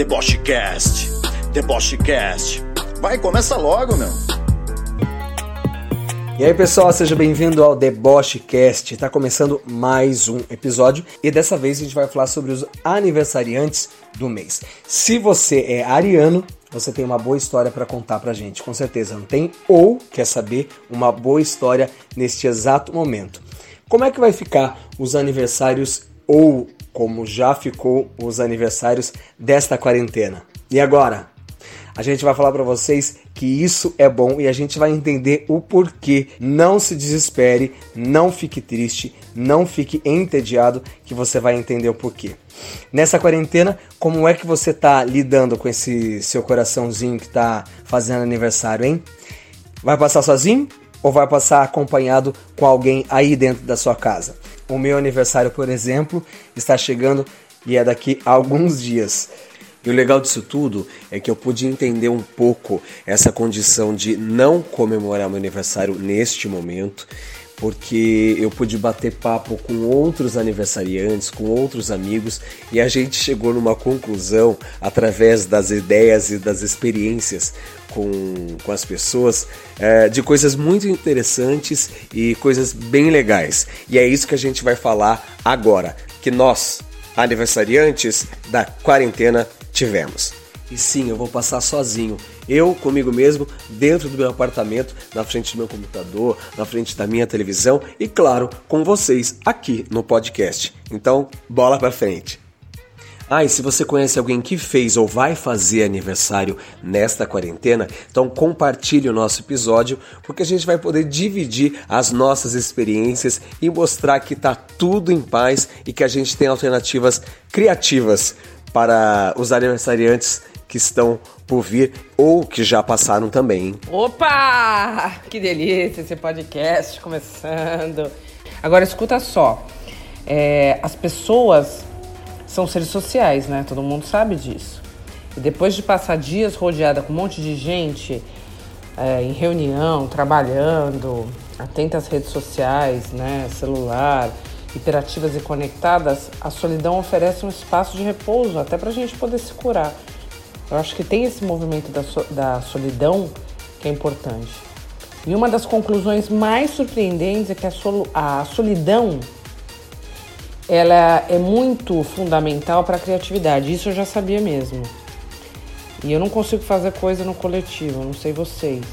Debochecast, Debochecast. Vai, começa logo, meu. E aí pessoal, seja bem-vindo ao Debochecast. Tá começando mais um episódio e dessa vez a gente vai falar sobre os aniversariantes do mês. Se você é ariano, você tem uma boa história para contar pra gente, com certeza não tem? Ou quer saber uma boa história neste exato momento. Como é que vai ficar os aniversários ou como já ficou os aniversários desta quarentena? E agora? A gente vai falar para vocês que isso é bom e a gente vai entender o porquê. Não se desespere, não fique triste, não fique entediado, que você vai entender o porquê. Nessa quarentena, como é que você tá lidando com esse seu coraçãozinho que tá fazendo aniversário, hein? Vai passar sozinho ou vai passar acompanhado com alguém aí dentro da sua casa? O meu aniversário, por exemplo, está chegando e é daqui a alguns dias. E o legal disso tudo é que eu pude entender um pouco essa condição de não comemorar meu aniversário neste momento, porque eu pude bater papo com outros aniversariantes, com outros amigos, e a gente chegou numa conclusão através das ideias e das experiências com, com as pessoas é, de coisas muito interessantes e coisas bem legais. E é isso que a gente vai falar agora, que nós, aniversariantes da quarentena, tivemos. E sim, eu vou passar sozinho, eu comigo mesmo, dentro do meu apartamento, na frente do meu computador, na frente da minha televisão e, claro, com vocês aqui no podcast. Então, bola pra frente. Ah, e se você conhece alguém que fez ou vai fazer aniversário nesta quarentena, então compartilhe o nosso episódio, porque a gente vai poder dividir as nossas experiências e mostrar que tá tudo em paz e que a gente tem alternativas criativas para os aniversariantes que estão por vir ou que já passaram também. Opa! Que delícia esse podcast começando. Agora escuta só. É, as pessoas são seres sociais, né? Todo mundo sabe disso. E depois de passar dias rodeada com um monte de gente é, em reunião, trabalhando, atenta às redes sociais, né? Celular, hiperativas e conectadas, a solidão oferece um espaço de repouso até para a gente poder se curar. Eu acho que tem esse movimento da, so, da solidão que é importante. E uma das conclusões mais surpreendentes é que a, sol, a solidão ela é muito fundamental para a criatividade. Isso eu já sabia mesmo. E eu não consigo fazer coisa no coletivo, não sei vocês.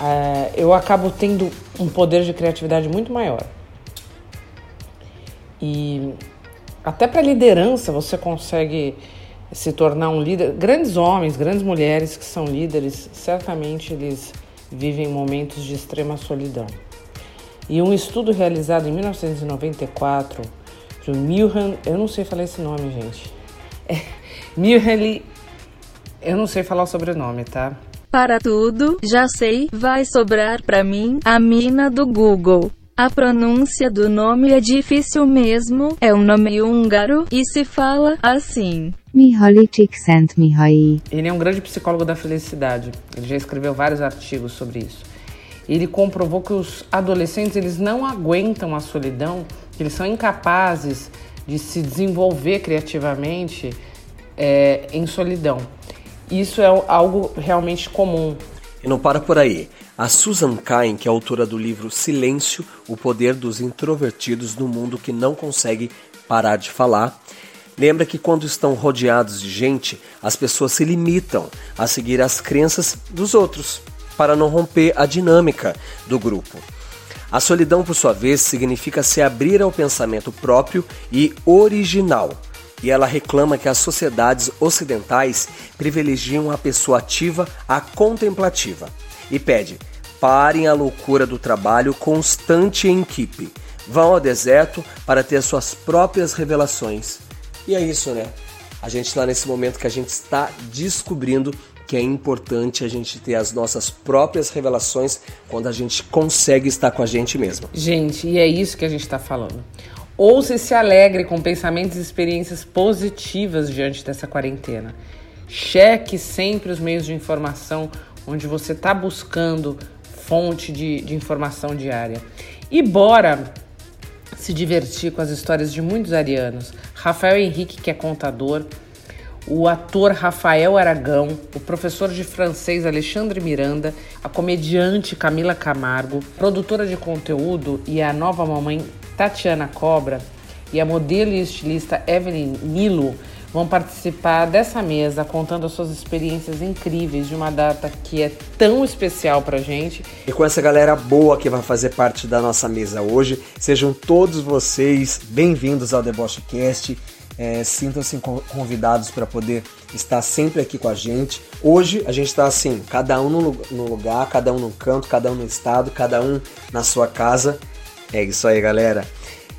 É, eu acabo tendo um poder de criatividade muito maior. E até para liderança você consegue se tornar um líder. Grandes homens, grandes mulheres que são líderes, certamente eles vivem momentos de extrema solidão. E um estudo realizado em 1994 por Milhan, eu não sei falar esse nome, gente. É, Milhan, eu não sei falar o sobrenome, tá? Para tudo, já sei, vai sobrar para mim a mina do Google. A pronúncia do nome é difícil mesmo, é um nome húngaro, e se fala assim. Mihaly Csikszentmihalyi. Ele é um grande psicólogo da felicidade. Ele já escreveu vários artigos sobre isso. Ele comprovou que os adolescentes eles não aguentam a solidão, que eles são incapazes de se desenvolver criativamente é, em solidão. Isso é algo realmente comum. E não para por aí. A Susan Cain, que é autora do livro Silêncio, o poder dos introvertidos no mundo que não consegue parar de falar, lembra que quando estão rodeados de gente, as pessoas se limitam a seguir as crenças dos outros, para não romper a dinâmica do grupo. A solidão, por sua vez, significa se abrir ao pensamento próprio e original. E ela reclama que as sociedades ocidentais privilegiam a pessoa ativa à contemplativa e pede: parem a loucura do trabalho constante em equipe. Vão ao deserto para ter suas próprias revelações. E é isso, né? A gente está nesse momento que a gente está descobrindo que é importante a gente ter as nossas próprias revelações quando a gente consegue estar com a gente mesmo. Gente, e é isso que a gente está falando. Ouça e se alegre com pensamentos e experiências positivas diante dessa quarentena. Cheque sempre os meios de informação onde você está buscando fonte de, de informação diária. E bora se divertir com as histórias de muitos arianos. Rafael Henrique, que é contador, o ator Rafael Aragão, o professor de francês Alexandre Miranda, a comediante Camila Camargo, produtora de conteúdo e a nova mamãe Tatiana Cobra e a modelo e estilista Evelyn Nilo vão participar dessa mesa contando as suas experiências incríveis de uma data que é tão especial pra gente. E com essa galera boa que vai fazer parte da nossa mesa hoje, sejam todos vocês bem-vindos ao Deboche Cast. É, Sintam-se convidados para poder estar sempre aqui com a gente. Hoje a gente está assim, cada um no lugar, cada um no canto, cada um no estado, cada um na sua casa. É isso aí, galera.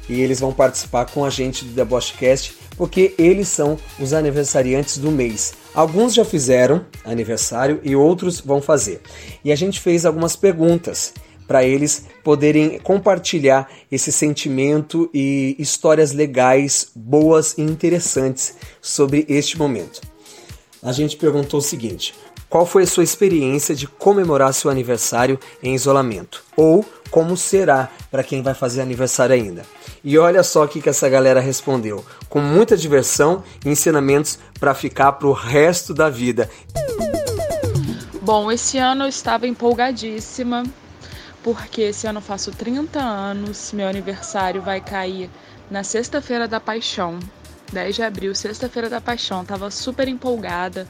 E eles vão participar com a gente do Debochecast porque eles são os aniversariantes do mês. Alguns já fizeram aniversário e outros vão fazer. E a gente fez algumas perguntas para eles poderem compartilhar esse sentimento e histórias legais, boas e interessantes sobre este momento. A gente perguntou o seguinte: qual foi a sua experiência de comemorar seu aniversário em isolamento? Ou como será para quem vai fazer aniversário ainda? E olha só o que, que essa galera respondeu: com muita diversão e ensinamentos para ficar para o resto da vida. Bom, esse ano eu estava empolgadíssima porque esse ano eu faço 30 anos, meu aniversário vai cair na Sexta-feira da Paixão, 10 de abril, Sexta-feira da Paixão. Tava super empolgada.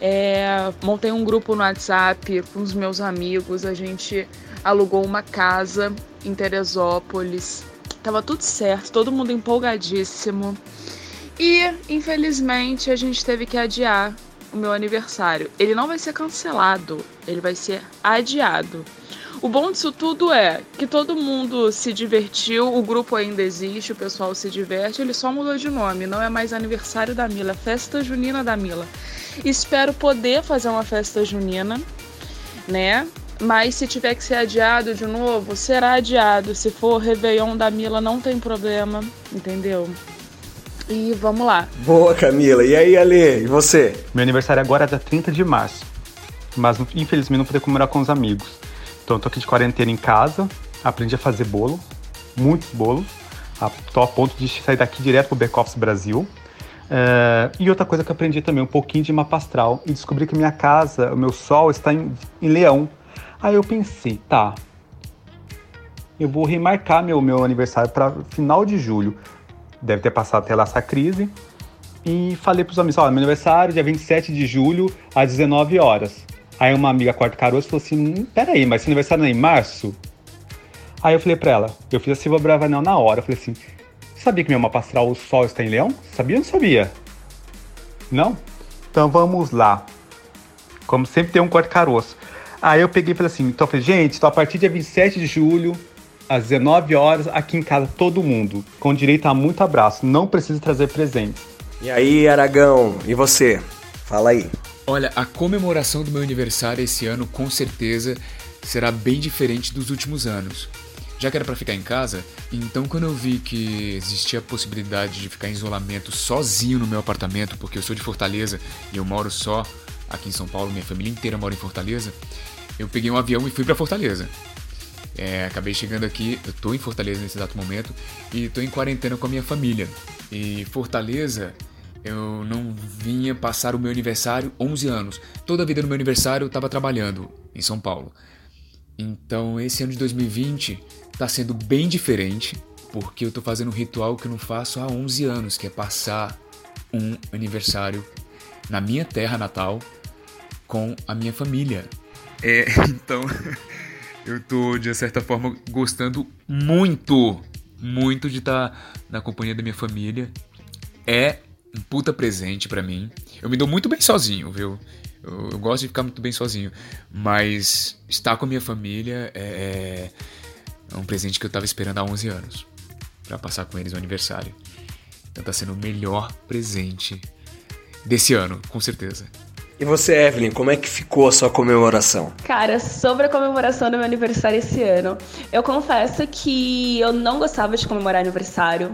É, montei um grupo no WhatsApp com os meus amigos, a gente alugou uma casa em Teresópolis. Tava tudo certo, todo mundo empolgadíssimo. E, infelizmente, a gente teve que adiar o meu aniversário. Ele não vai ser cancelado, ele vai ser adiado. O bom disso tudo é que todo mundo se divertiu, o grupo ainda existe, o pessoal se diverte, ele só mudou de nome, não é mais aniversário da Mila, é festa junina da Mila. Espero poder fazer uma festa junina, né? Mas se tiver que ser adiado de novo, será adiado. Se for Réveillon da Mila, não tem problema, entendeu? E vamos lá. Boa, Camila. E aí, Ale? E você? Meu aniversário agora é dia 30 de março. Mas infelizmente não poder comemorar com os amigos. Então eu tô aqui de quarentena em casa, aprendi a fazer bolo, muitos bolos. Tô a ponto de sair daqui direto pro Back Office Brasil. É, e outra coisa que eu aprendi também, um pouquinho de mapa astral, e descobri que minha casa, o meu sol está em, em leão. Aí eu pensei, tá, eu vou remarcar meu, meu aniversário para final de julho. Deve ter passado até lá essa crise. E falei pros amigos, ó, meu aniversário, dia 27 de julho, às 19 horas. Aí uma amiga quarto caroço falou assim: peraí, mas seu aniversário não é em março? Aí eu falei pra ela, eu fiz a Silva Bravanel na hora, eu falei assim, sabia que meu mapa astral o sol está em leão? Sabia ou não sabia? Não? Então vamos lá. Como sempre tem um quarto caroço. Aí eu peguei e falei assim, então eu falei, gente, então a partir dia 27 de julho, às 19 horas, aqui em casa, todo mundo, com direito a muito abraço, não precisa trazer presentes. E aí, Aragão, e você? Fala aí. Olha, a comemoração do meu aniversário esse ano com certeza será bem diferente dos últimos anos. Já que era para ficar em casa, então quando eu vi que existia a possibilidade de ficar em isolamento sozinho no meu apartamento, porque eu sou de Fortaleza e eu moro só aqui em São Paulo, minha família inteira mora em Fortaleza, eu peguei um avião e fui para Fortaleza. É, acabei chegando aqui, eu tô em Fortaleza nesse exato momento e tô em quarentena com a minha família. E Fortaleza eu não vinha passar o meu aniversário 11 anos. Toda a vida no meu aniversário eu estava trabalhando em São Paulo. Então esse ano de 2020 está sendo bem diferente, porque eu estou fazendo um ritual que eu não faço há 11 anos, que é passar um aniversário na minha terra natal com a minha família. É, então eu tô de certa forma gostando muito, muito de estar tá na companhia da minha família. É um puta presente para mim. Eu me dou muito bem sozinho, viu? Eu, eu, gosto de ficar muito bem sozinho. Mas estar com a minha família é, é um presente que eu tava esperando há 11 anos. para passar com eles o aniversário. Então tá sendo o melhor presente desse ano, com certeza. E você, Evelyn, como é que ficou a sua comemoração? Cara, sobre a comemoração do meu aniversário esse ano, eu confesso que eu não gostava de comemorar aniversário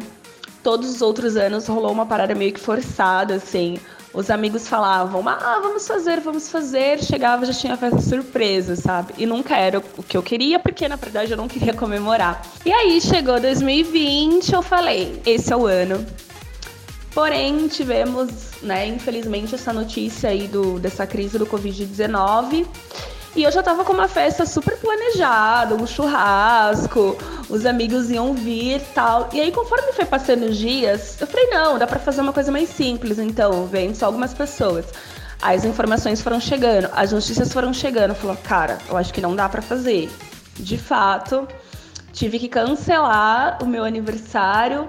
todos os outros anos rolou uma parada meio que forçada, assim. Os amigos falavam, ah, vamos fazer, vamos fazer. Chegava, já tinha festa surpresa, sabe? E nunca era o que eu queria, porque na verdade eu não queria comemorar. E aí chegou 2020, eu falei, esse é o ano. Porém, tivemos, né, infelizmente, essa notícia aí do, dessa crise do Covid-19. E eu já tava com uma festa super planejada, um churrasco, os amigos iam vir e tal. E aí, conforme foi passando os dias, eu falei, não, dá pra fazer uma coisa mais simples, então, vem só algumas pessoas. As informações foram chegando, as notícias foram chegando. Falou, cara, eu acho que não dá para fazer. De fato, tive que cancelar o meu aniversário.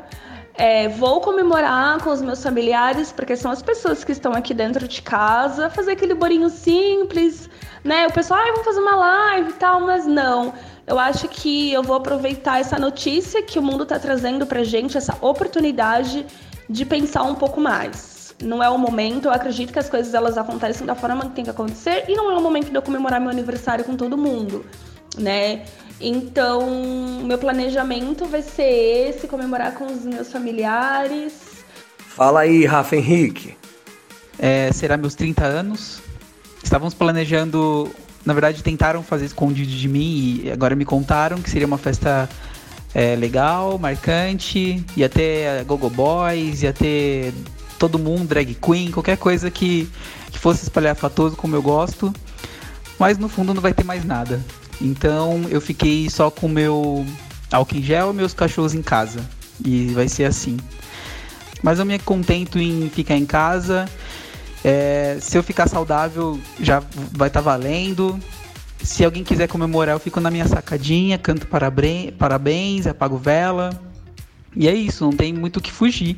É, vou comemorar com os meus familiares, porque são as pessoas que estão aqui dentro de casa, fazer aquele bolinho simples, né? O pessoal, ah, vamos fazer uma live e tal, mas não. Eu acho que eu vou aproveitar essa notícia que o mundo está trazendo pra gente, essa oportunidade de pensar um pouco mais não é o momento. Eu acredito que as coisas elas acontecem da forma que tem que acontecer e não é o momento de eu comemorar meu aniversário com todo mundo, né? Então, meu planejamento vai ser esse, comemorar com os meus familiares. Fala aí, Rafa Henrique. É, será meus 30 anos. Estávamos planejando, na verdade, tentaram fazer escondido de mim e agora me contaram que seria uma festa é, legal, marcante, ia ter Gogo Boys, ia ter todo mundo, drag queen, qualquer coisa que, que fosse espalhafatoso como eu gosto. Mas no fundo não vai ter mais nada. Então eu fiquei só com meu álcool em gel e meus cachorros em casa. E vai ser assim. Mas eu me contento em ficar em casa. É, se eu ficar saudável, já vai estar tá valendo. Se alguém quiser comemorar, eu fico na minha sacadinha, canto parabéns, apago vela. E é isso, não tem muito o que fugir.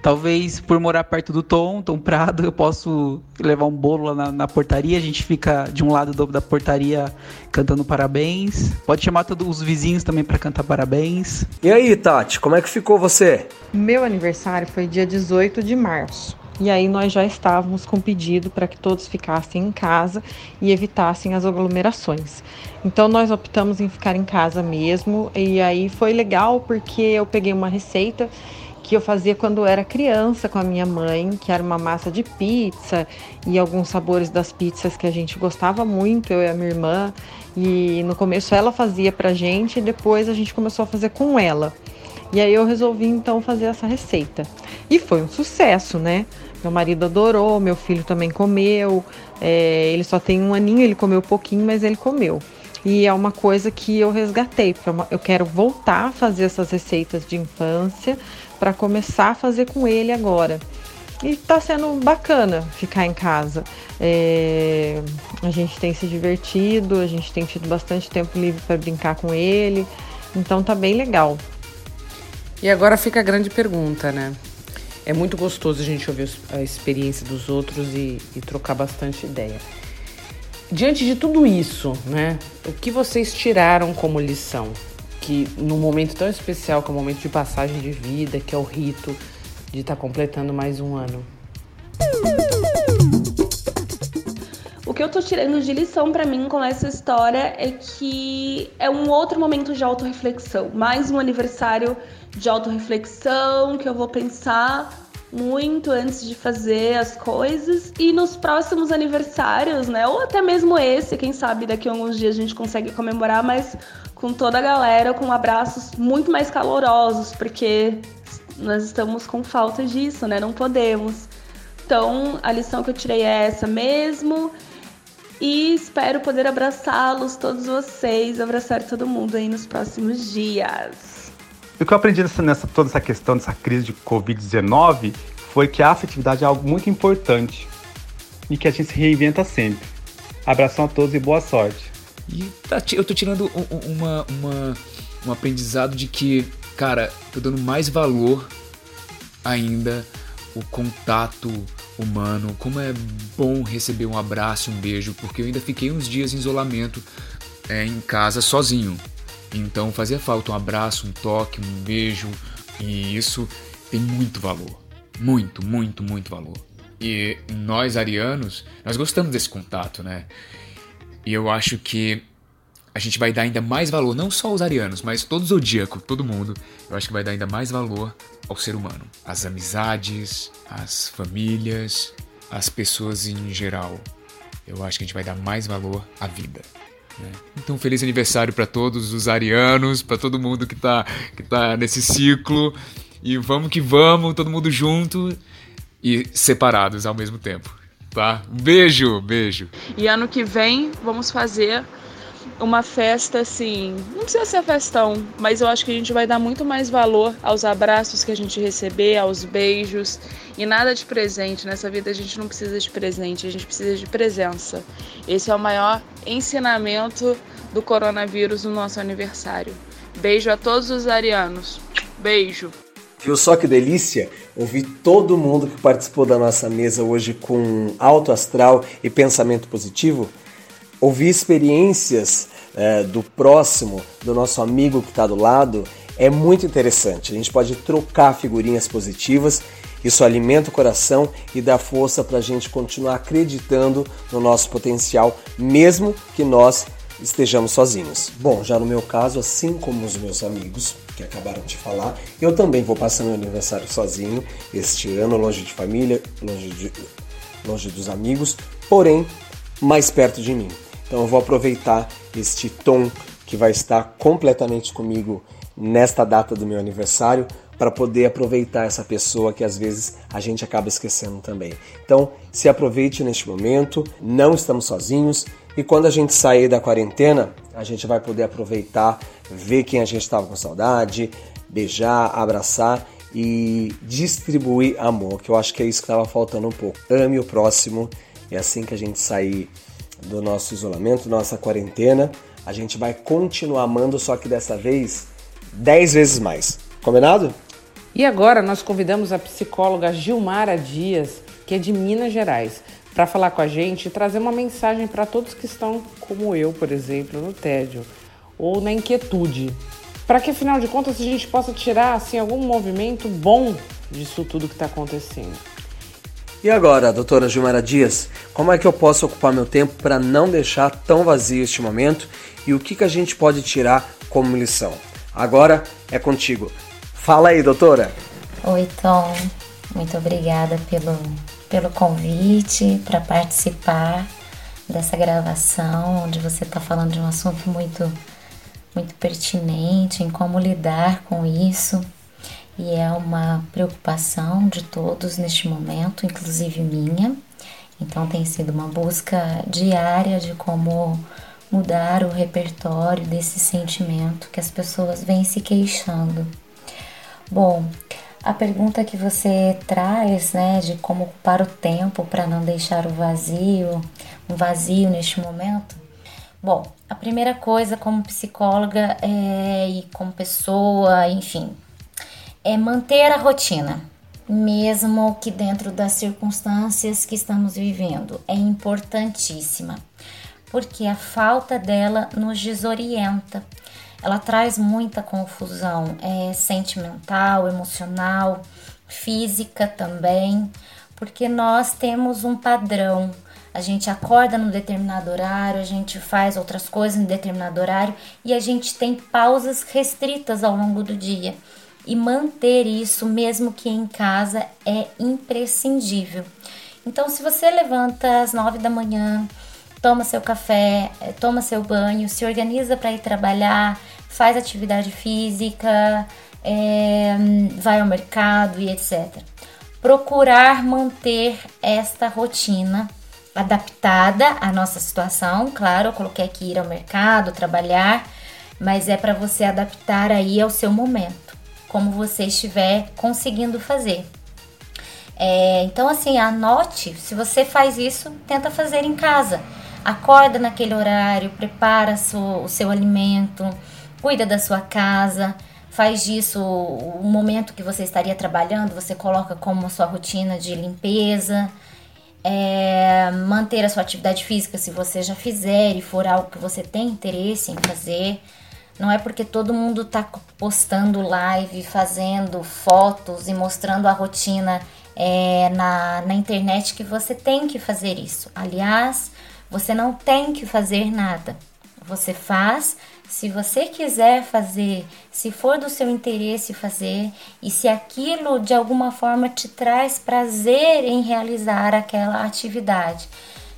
Talvez por morar perto do Tom, Tom Prado, eu posso levar um bolo lá na, na portaria. A gente fica de um lado do, da portaria cantando parabéns. Pode chamar todos os vizinhos também para cantar parabéns. E aí, Tati, como é que ficou você? Meu aniversário foi dia 18 de março. E aí nós já estávamos com pedido para que todos ficassem em casa e evitassem as aglomerações. Então nós optamos em ficar em casa mesmo. E aí foi legal porque eu peguei uma receita que eu fazia quando eu era criança com a minha mãe, que era uma massa de pizza e alguns sabores das pizzas que a gente gostava muito, eu e a minha irmã. E no começo ela fazia pra gente e depois a gente começou a fazer com ela. E aí eu resolvi então fazer essa receita. E foi um sucesso, né? Meu marido adorou, meu filho também comeu. É, ele só tem um aninho, ele comeu pouquinho, mas ele comeu. E é uma coisa que eu resgatei, é eu quero voltar a fazer essas receitas de infância, para começar a fazer com ele agora. E está sendo bacana ficar em casa. É, a gente tem se divertido, a gente tem tido bastante tempo livre para brincar com ele, então tá bem legal. E agora fica a grande pergunta, né? É muito gostoso a gente ouvir a experiência dos outros e, e trocar bastante ideia. Diante de tudo isso, né? O que vocês tiraram como lição? que num momento tão especial, que é o momento de passagem de vida, que é o rito de estar tá completando mais um ano? O que eu tô tirando de lição para mim com essa história é que é um outro momento de autorreflexão, mais um aniversário de autorreflexão que eu vou pensar muito antes de fazer as coisas e nos próximos aniversários, né? Ou até mesmo esse, quem sabe daqui a alguns dias a gente consegue comemorar, mas com toda a galera, com abraços muito mais calorosos, porque nós estamos com falta disso, né? Não podemos. Então, a lição que eu tirei é essa mesmo. E espero poder abraçá-los, todos vocês, abraçar todo mundo aí nos próximos dias. O que eu aprendi nessa, nessa toda essa questão dessa crise de Covid-19 foi que a afetividade é algo muito importante e que a gente se reinventa sempre. Abração a todos e boa sorte. E tá, eu tô tirando uma, uma, um aprendizado de que, cara, tô dando mais valor ainda o contato humano, como é bom receber um abraço, um beijo, porque eu ainda fiquei uns dias em isolamento é, em casa sozinho. Então fazia falta um abraço, um toque, um beijo, e isso tem muito valor. Muito, muito, muito valor. E nós arianos, nós gostamos desse contato, né? E eu acho que a gente vai dar ainda mais valor, não só aos arianos, mas todo zodíaco, todo mundo. Eu acho que vai dar ainda mais valor ao ser humano, às amizades, às famílias, às pessoas em geral. Eu acho que a gente vai dar mais valor à vida. Né? Então, feliz aniversário para todos os arianos, para todo mundo que tá, que tá nesse ciclo. E vamos que vamos, todo mundo junto e separados ao mesmo tempo, tá? Beijo, beijo. E ano que vem vamos fazer uma festa assim, não precisa ser festão, mas eu acho que a gente vai dar muito mais valor aos abraços que a gente receber, aos beijos e nada de presente. Nessa vida a gente não precisa de presente, a gente precisa de presença. Esse é o maior ensinamento do coronavírus no nosso aniversário. Beijo a todos os arianos. Beijo. Viu só que delícia? Ouvir todo mundo que participou da nossa mesa hoje com alto astral e pensamento positivo ouvir experiências é, do próximo, do nosso amigo que está do lado, é muito interessante. A gente pode trocar figurinhas positivas, isso alimenta o coração e dá força para a gente continuar acreditando no nosso potencial, mesmo que nós estejamos sozinhos. Bom, já no meu caso, assim como os meus amigos que acabaram de falar, eu também vou passar meu aniversário sozinho este ano, longe de família, longe, de, longe dos amigos, porém mais perto de mim. Então eu vou aproveitar este tom que vai estar completamente comigo nesta data do meu aniversário para poder aproveitar essa pessoa que às vezes a gente acaba esquecendo também. Então, se aproveite neste momento, não estamos sozinhos e quando a gente sair da quarentena, a gente vai poder aproveitar, ver quem a gente estava com saudade, beijar, abraçar e distribuir amor, que eu acho que é isso que estava faltando um pouco. Ame o próximo, é assim que a gente sair do nosso isolamento, nossa quarentena. A gente vai continuar amando, só que dessa vez 10 vezes mais. Combinado? E agora nós convidamos a psicóloga Gilmara Dias, que é de Minas Gerais, para falar com a gente e trazer uma mensagem para todos que estão, como eu, por exemplo, no tédio ou na inquietude. Para que, afinal de contas, a gente possa tirar assim, algum movimento bom disso tudo que está acontecendo. E agora, doutora Gilmara Dias, como é que eu posso ocupar meu tempo para não deixar tão vazio este momento e o que, que a gente pode tirar como lição? Agora é contigo. Fala aí, doutora. Oi, Tom. Muito obrigada pelo, pelo convite para participar dessa gravação, onde você está falando de um assunto muito, muito pertinente em como lidar com isso e é uma preocupação de todos neste momento, inclusive minha. Então tem sido uma busca diária de como mudar o repertório desse sentimento que as pessoas vêm se queixando. Bom, a pergunta que você traz, né, de como ocupar o tempo para não deixar o vazio, um vazio neste momento. Bom, a primeira coisa como psicóloga é, e como pessoa, enfim, é manter a rotina, mesmo que dentro das circunstâncias que estamos vivendo. É importantíssima, porque a falta dela nos desorienta. Ela traz muita confusão é, sentimental, emocional, física também, porque nós temos um padrão. A gente acorda num determinado horário, a gente faz outras coisas em determinado horário e a gente tem pausas restritas ao longo do dia e manter isso, mesmo que em casa, é imprescindível. Então, se você levanta às nove da manhã, toma seu café, eh, toma seu banho, se organiza para ir trabalhar, faz atividade física, é, vai ao mercado e etc. Procurar manter esta rotina adaptada à nossa situação. Claro, eu coloquei aqui ir ao mercado, trabalhar, mas é para você adaptar aí ao seu momento como você estiver conseguindo fazer. É, então, assim, anote. Se você faz isso, tenta fazer em casa. Acorda naquele horário, prepara o seu alimento, cuida da sua casa, faz disso o momento que você estaria trabalhando, você coloca como sua rotina de limpeza. É, manter a sua atividade física se você já fizer e for algo que você tem interesse em fazer. Não é porque todo mundo está postando live, fazendo fotos e mostrando a rotina é, na, na internet que você tem que fazer isso. Aliás, você não tem que fazer nada. Você faz se você quiser fazer, se for do seu interesse fazer e se aquilo de alguma forma te traz prazer em realizar aquela atividade,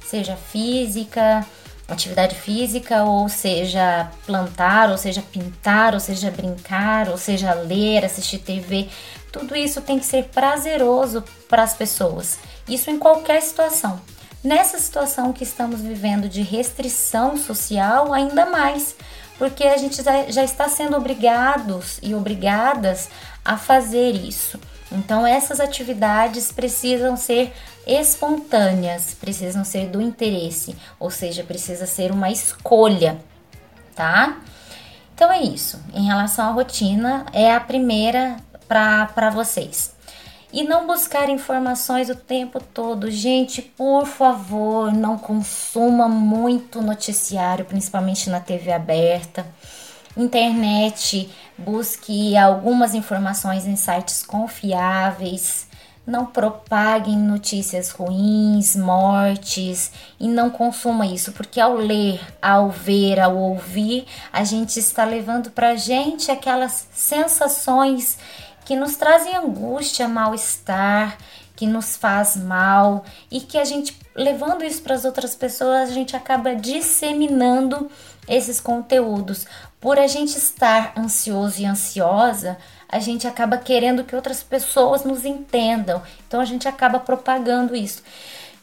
seja física, atividade física, ou seja, plantar, ou seja, pintar, ou seja, brincar, ou seja, ler, assistir TV, Tudo isso tem que ser prazeroso para as pessoas. Isso em qualquer situação. Nessa situação que estamos vivendo de restrição social, ainda mais, porque a gente já está sendo obrigados e obrigadas a fazer isso. Então, essas atividades precisam ser espontâneas, precisam ser do interesse, ou seja, precisa ser uma escolha, tá? Então é isso. Em relação à rotina, é a primeira para vocês. E não buscar informações o tempo todo. Gente, por favor, não consuma muito noticiário, principalmente na TV aberta. Internet, busque algumas informações em sites confiáveis. Não propaguem notícias ruins, mortes e não consuma isso, porque ao ler, ao ver, ao ouvir, a gente está levando para a gente aquelas sensações que nos trazem angústia, mal-estar, que nos faz mal e que a gente levando isso para as outras pessoas, a gente acaba disseminando esses conteúdos. Por a gente estar ansioso e ansiosa, a gente acaba querendo que outras pessoas nos entendam. Então a gente acaba propagando isso.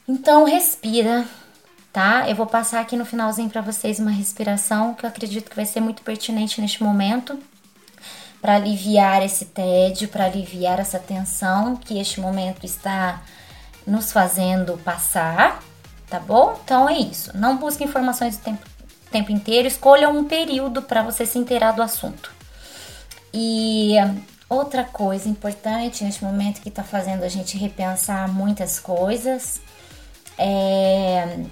Então respira, tá? Eu vou passar aqui no finalzinho para vocês uma respiração que eu acredito que vai ser muito pertinente neste momento para aliviar esse tédio, para aliviar essa tensão que este momento está nos fazendo passar, tá bom? Então é isso. Não busque informações o tempo, tempo inteiro, escolha um período para você se inteirar do assunto. E outra coisa importante neste momento que está fazendo a gente repensar muitas coisas é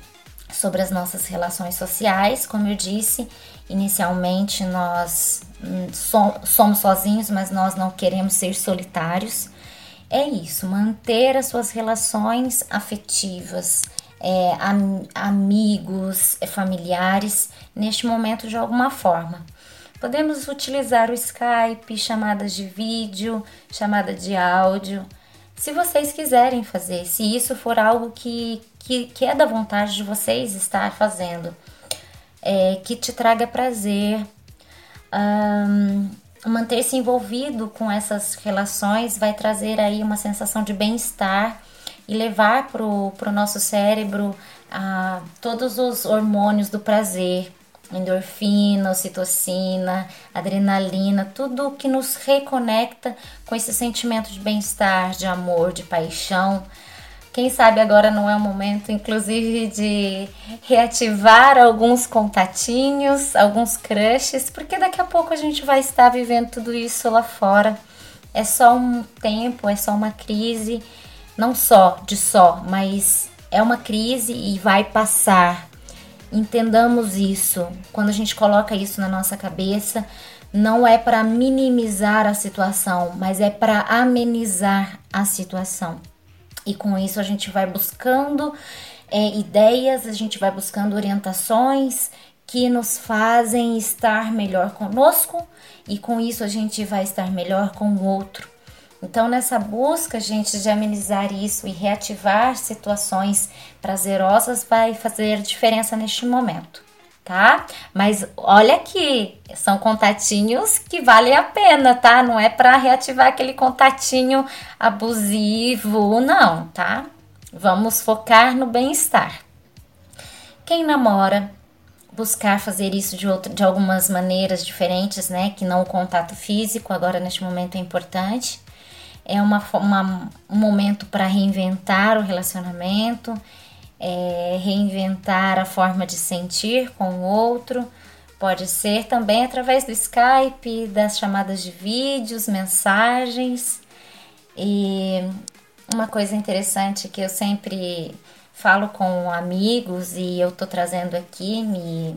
sobre as nossas relações sociais, como eu disse, Inicialmente nós hum, somos sozinhos, mas nós não queremos ser solitários. É isso, manter as suas relações afetivas, é, am amigos, é, familiares, neste momento de alguma forma. Podemos utilizar o Skype, chamadas de vídeo, chamada de áudio, se vocês quiserem fazer, se isso for algo que, que, que é da vontade de vocês estar fazendo é, que te traga prazer. Um, Manter-se envolvido com essas relações vai trazer aí uma sensação de bem-estar e levar para o nosso cérebro ah, todos os hormônios do prazer, endorfina, ocitocina, adrenalina, tudo que nos reconecta com esse sentimento de bem-estar, de amor, de paixão. Quem sabe agora não é o momento, inclusive, de reativar alguns contatinhos, alguns crushes, porque daqui a pouco a gente vai estar vivendo tudo isso lá fora. É só um tempo, é só uma crise, não só de só, mas é uma crise e vai passar. Entendamos isso. Quando a gente coloca isso na nossa cabeça, não é para minimizar a situação, mas é para amenizar a situação. E com isso a gente vai buscando é, ideias, a gente vai buscando orientações que nos fazem estar melhor conosco e com isso a gente vai estar melhor com o outro. Então, nessa busca, gente, de amenizar isso e reativar situações prazerosas vai fazer diferença neste momento tá? Mas olha aqui, são contatinhos que valem a pena, tá? Não é para reativar aquele contatinho abusivo, não, tá? Vamos focar no bem-estar. Quem namora, buscar fazer isso de, outro, de algumas maneiras diferentes, né? Que não o contato físico, agora neste momento é importante. É uma, uma um momento para reinventar o relacionamento é, reinventar a forma de sentir com o outro. Pode ser também através do Skype, das chamadas de vídeos, mensagens. E uma coisa interessante que eu sempre falo com amigos e eu tô trazendo aqui, me,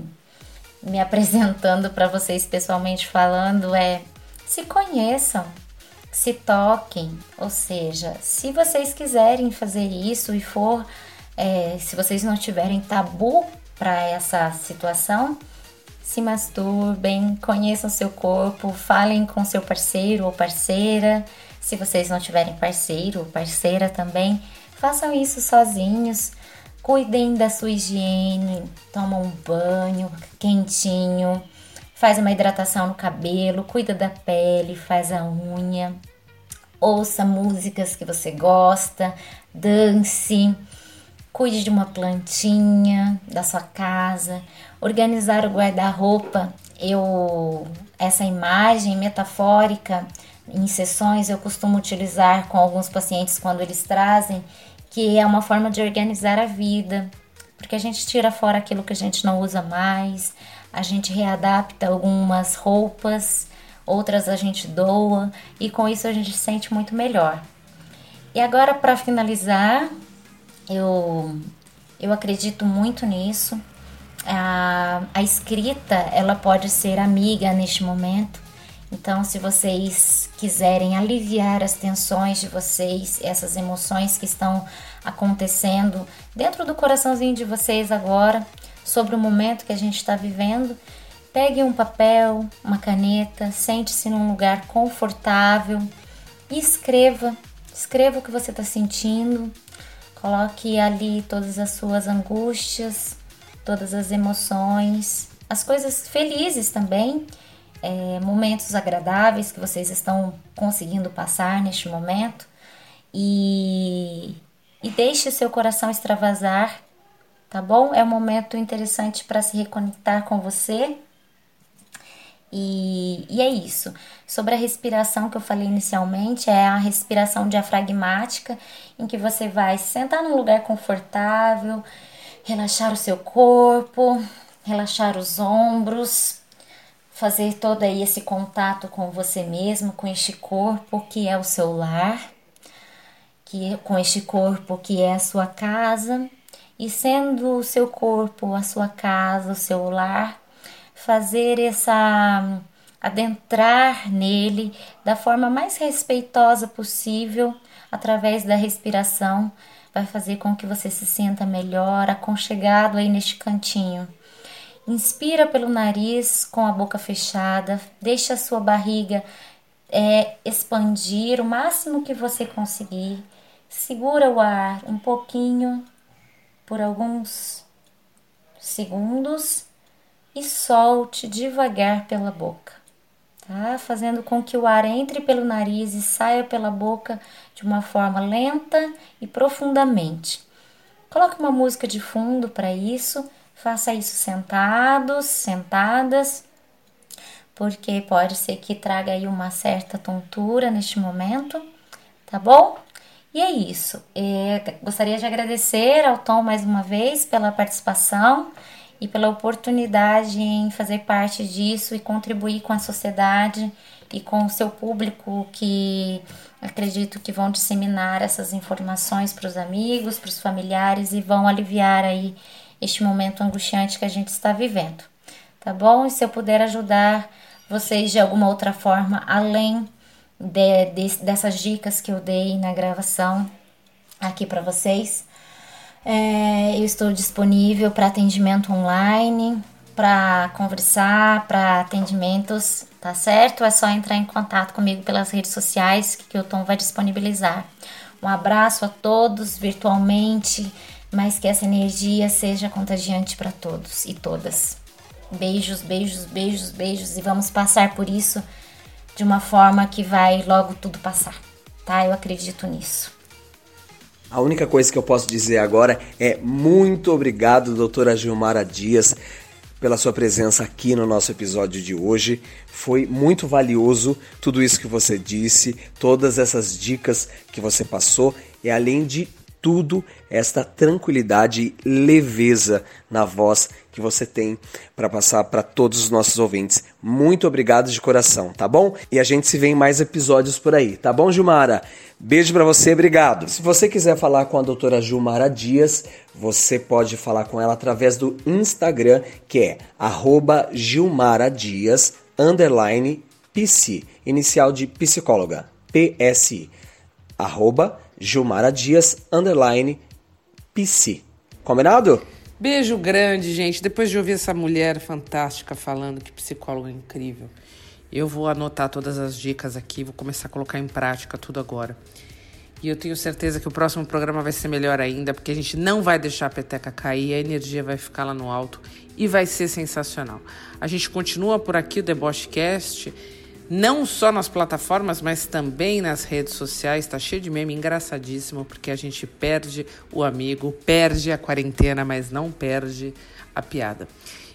me apresentando para vocês pessoalmente falando, é se conheçam, se toquem. Ou seja, se vocês quiserem fazer isso e for é, se vocês não tiverem tabu para essa situação, se masturbem, conheçam seu corpo, falem com seu parceiro ou parceira. Se vocês não tiverem parceiro ou parceira também, façam isso sozinhos. Cuidem da sua higiene, tomam um banho quentinho, faz uma hidratação no cabelo, cuida da pele, faz a unha. ouça músicas que você gosta, dance, cuide de uma plantinha da sua casa, organizar o guarda-roupa. Eu essa imagem metafórica em sessões eu costumo utilizar com alguns pacientes quando eles trazem, que é uma forma de organizar a vida, porque a gente tira fora aquilo que a gente não usa mais, a gente readapta algumas roupas, outras a gente doa e com isso a gente se sente muito melhor. E agora para finalizar, eu eu acredito muito nisso. A, a escrita ela pode ser amiga neste momento. Então, se vocês quiserem aliviar as tensões de vocês, essas emoções que estão acontecendo dentro do coraçãozinho de vocês agora, sobre o momento que a gente está vivendo, pegue um papel, uma caneta, sente-se num lugar confortável e escreva. Escreva o que você está sentindo, coloque ali todas as suas angústias, todas as emoções, as coisas felizes também, é, momentos agradáveis que vocês estão conseguindo passar neste momento. E, e deixe o seu coração extravasar tá bom? É um momento interessante para se reconectar com você. E, e é isso. Sobre a respiração que eu falei inicialmente, é a respiração diafragmática, em que você vai sentar num lugar confortável, relaxar o seu corpo, relaxar os ombros, fazer todo aí esse contato com você mesmo, com este corpo que é o seu lar, que com este corpo que é a sua casa e sendo o seu corpo, a sua casa, o seu lar, fazer essa adentrar nele da forma mais respeitosa possível através da respiração vai fazer com que você se sinta melhor, aconchegado aí neste cantinho. Inspira pelo nariz com a boca fechada, deixa a sua barriga é, expandir o máximo que você conseguir. Segura o ar um pouquinho por alguns segundos e solte devagar pela boca, tá? Fazendo com que o ar entre pelo nariz e saia pela boca de uma forma lenta e profundamente. Coloque uma música de fundo para isso, faça isso sentados, sentadas, porque pode ser que traga aí uma certa tontura neste momento, tá bom? E é isso. É, gostaria de agradecer ao Tom mais uma vez pela participação e pela oportunidade em fazer parte disso e contribuir com a sociedade e com o seu público que acredito que vão disseminar essas informações para os amigos, para os familiares e vão aliviar aí este momento angustiante que a gente está vivendo. Tá bom? E se eu puder ajudar vocês de alguma outra forma, além de, de, dessas dicas que eu dei na gravação aqui para vocês. É, eu estou disponível para atendimento online, para conversar, para atendimentos, tá certo? É só entrar em contato comigo pelas redes sociais que o Tom vai disponibilizar. Um abraço a todos virtualmente, mas que essa energia seja contagiante para todos e todas. Beijos, beijos, beijos, beijos e vamos passar por isso de uma forma que vai logo tudo passar, tá? Eu acredito nisso. A única coisa que eu posso dizer agora é muito obrigado, doutora Gilmara Dias, pela sua presença aqui no nosso episódio de hoje. Foi muito valioso tudo isso que você disse, todas essas dicas que você passou e além de tudo esta tranquilidade e leveza na voz que você tem para passar para todos os nossos ouvintes. Muito obrigado de coração, tá bom? E a gente se vê em mais episódios por aí, tá bom, Gilmara? Beijo para você, obrigado. Se você quiser falar com a doutora Gilmara Dias, você pode falar com ela através do Instagram, que é arroba Gilmara Dias, underline PC, inicial de psicóloga, PSI, arroba Gilmara Dias, underline PC. Combinado? Beijo grande, gente. Depois de ouvir essa mulher fantástica falando que psicólogo incrível, eu vou anotar todas as dicas aqui, vou começar a colocar em prática tudo agora. E eu tenho certeza que o próximo programa vai ser melhor ainda, porque a gente não vai deixar a peteca cair, a energia vai ficar lá no alto e vai ser sensacional. A gente continua por aqui o Debochecast não só nas plataformas, mas também nas redes sociais. Está cheio de meme engraçadíssimo, porque a gente perde o amigo, perde a quarentena, mas não perde a piada.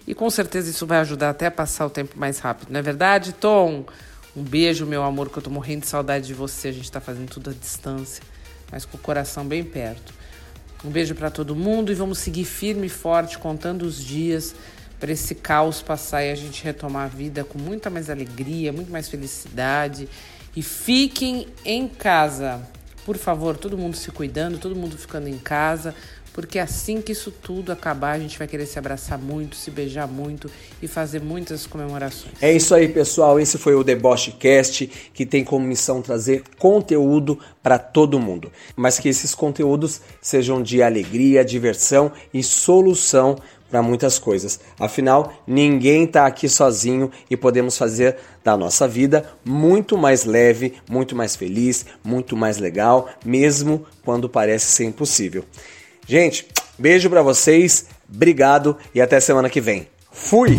E com certeza isso vai ajudar até a passar o tempo mais rápido, não é verdade, Tom? Um beijo, meu amor, que eu tô morrendo de saudade de você. A gente tá fazendo tudo à distância, mas com o coração bem perto. Um beijo para todo mundo e vamos seguir firme e forte, contando os dias para esse caos passar e a gente retomar a vida com muita mais alegria, muito mais felicidade. E fiquem em casa. Por favor, todo mundo se cuidando, todo mundo ficando em casa, porque assim que isso tudo acabar, a gente vai querer se abraçar muito, se beijar muito e fazer muitas comemorações. É isso aí, pessoal. Esse foi o Deboche Cast, que tem como missão trazer conteúdo para todo mundo, mas que esses conteúdos sejam de alegria, diversão e solução para muitas coisas. Afinal, ninguém está aqui sozinho e podemos fazer da nossa vida muito mais leve, muito mais feliz, muito mais legal, mesmo quando parece ser impossível. Gente, beijo para vocês, obrigado e até semana que vem. Fui!